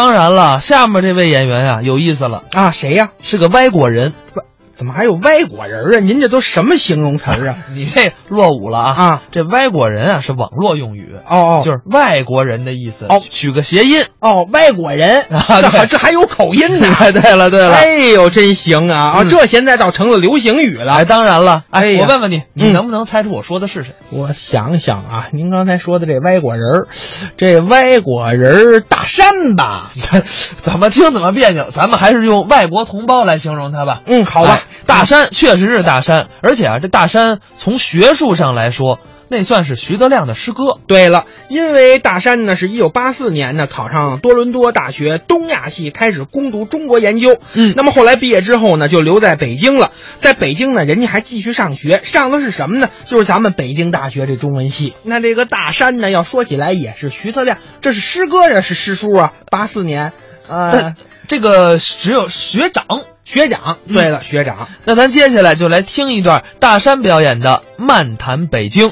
当然了，下面这位演员啊，有意思了啊，谁呀？是个外国人。怎么还有外国人啊？您这都什么形容词啊？你这落伍了啊！啊，这外国人啊是网络用语哦哦，就是外国人的意思哦，取个谐音哦，外国人啊，这还这还有口音呢。对了对了，哎呦，真行啊啊！嗯这现在倒成了流行语了。哎，当然了，哎，我问问你，你嗯能不能猜出我说的是谁？我想想啊，您刚才说的这外国人儿，这外国人儿大山吧？怎么听怎么别扭，咱们还是用外国同胞来形容他吧。嗯，好吧哎，大山确实是大山，而且啊，这大山从学术上来说，那算是徐德亮的师哥。对了，因为大山呢是一九八四年呢考上多伦多大学东亚系，开始攻读中国研究。嗯那么后来毕业之后呢，就留在北京了。在北京呢，人家还继续上学，上的是什么呢？就是咱们北京大学这中文系。那这个大山呢，要说起来也是徐德亮，这是师哥呀，是师叔啊。八四年，呃，这个只有学长。学长。对了，学长。那咱接下来就来听一段大山表演的《漫谈北京》。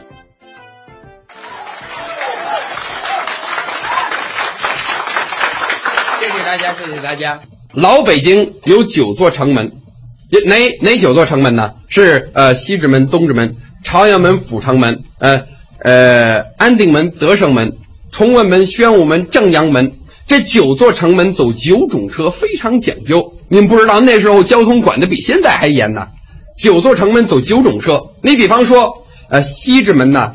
谢谢大家，谢谢大家。老北京有九座城门，哪哪九座城门呢？是呃西直门、东直门、朝阳门、阜成门、呃呃安定门、德胜门、崇文门、宣武门、正阳门。这九座城门走九种车，非常讲究。您不知道那时候交通管得比现在还严呢。九座城门走九种车，你比方说，呃西直门呢，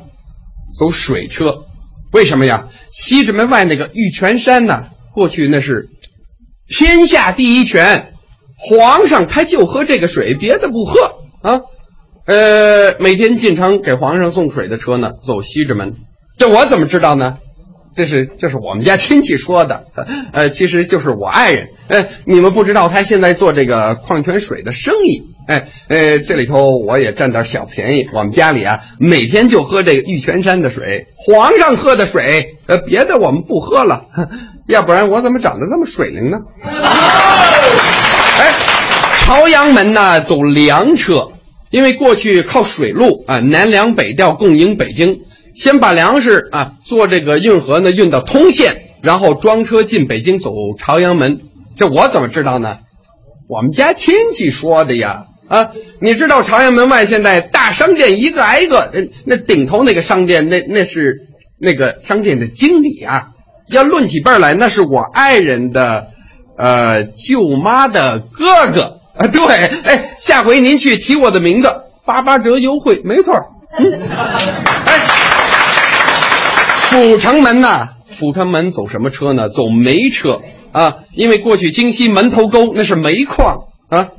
走水车，为什么呀？西直门外那个玉泉山呢，过去那是天下第一泉，皇上他就喝这个水，别的不喝啊。呃，每天进城给皇上送水的车呢，走西直门。这我怎么知道呢？这是这是我们家亲戚说的，呃，其实就是我爱人。呃，你们不知道他现在做这个矿泉水的生意。哎，呃，这里头我也占点小便宜。我们家里啊，每天就喝这个玉泉山的水，皇上喝的水，呃，别的我们不喝了，要不然我怎么长得那么水灵呢？哎，朝阳门呢走粮车，因为过去靠水路啊，南粮北调供应北京，先把粮食啊坐这个运河呢运到通县，然后装车进北京走朝阳门。这我怎么知道呢？我们家亲戚说的呀。啊，你知道朝阳门外现在大商店一个挨一个，那顶头那个商店，那那是那个商店的经理啊。要论起辈儿来，那是我爱人的，呃，舅妈的哥哥啊。对，哎，下回您去提我的名字，八八折优惠，没错。嗯，哎，阜成门呐，阜成门走什么车呢？走煤车啊，因为过去京西门头沟那是煤矿啊。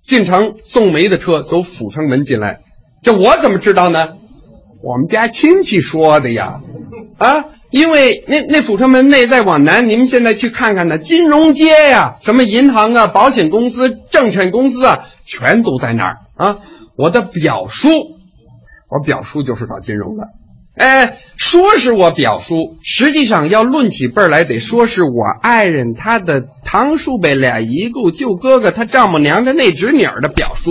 进城送煤的车走阜成门进来，这我怎么知道呢？我们家亲戚说的呀，啊，因为那那阜成门内再往南，你们现在去看看呢，金融街呀，什么银行啊、保险公司、证券公司啊，全都在那儿啊。我的表叔，我表叔就是搞金融的，哎，说是我表叔，实际上要论起辈儿来，得说是我爱人他的堂叔辈俩姨姑舅哥哥他丈母娘的那侄女儿的表叔。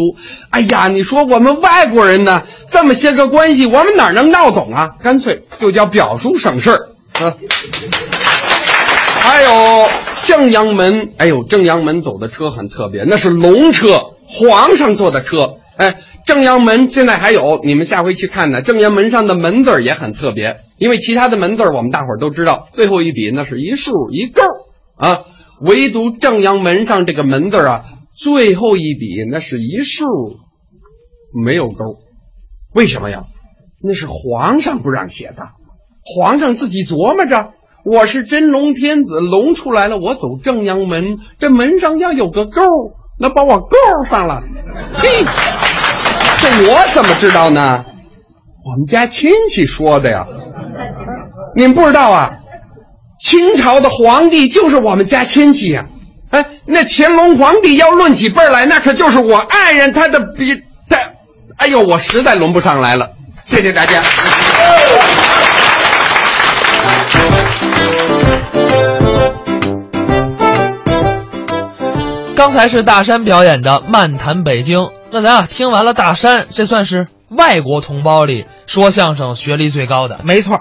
哎呀，你说我们外国人呢，这么些个关系，我们哪能闹懂啊？干脆就叫表叔省事儿啊。还有正阳门，哎呦，正阳门走的车很特别，那是龙车，皇上坐的车。哎，正阳门现在还有，你们下回去看呢。正阳门上的门字也很特别，因为其他的门字我们大伙儿都知道，最后一笔那是一竖一勾啊，唯独正阳门上这个门字啊，最后一笔那是一竖，没有勾，为什么呀？那是皇上不让写的，皇上自己琢磨着。我是真龙天子，龙出来了，我走正阳门，这门上要有个勾，那把我勾上了。嘿，这我怎么知道呢？我们家亲戚说的呀。您不知道啊？清朝的皇帝就是我们家亲戚呀、哎，那乾隆皇帝要论起辈来，那可就是我爱人他的比。哎呦，我实在轮不上来了。谢谢大家。刚才是大山表演的《漫谈北京》，那咱啊听完了大山，这算是外国同胞里说相声学历最高的。没错。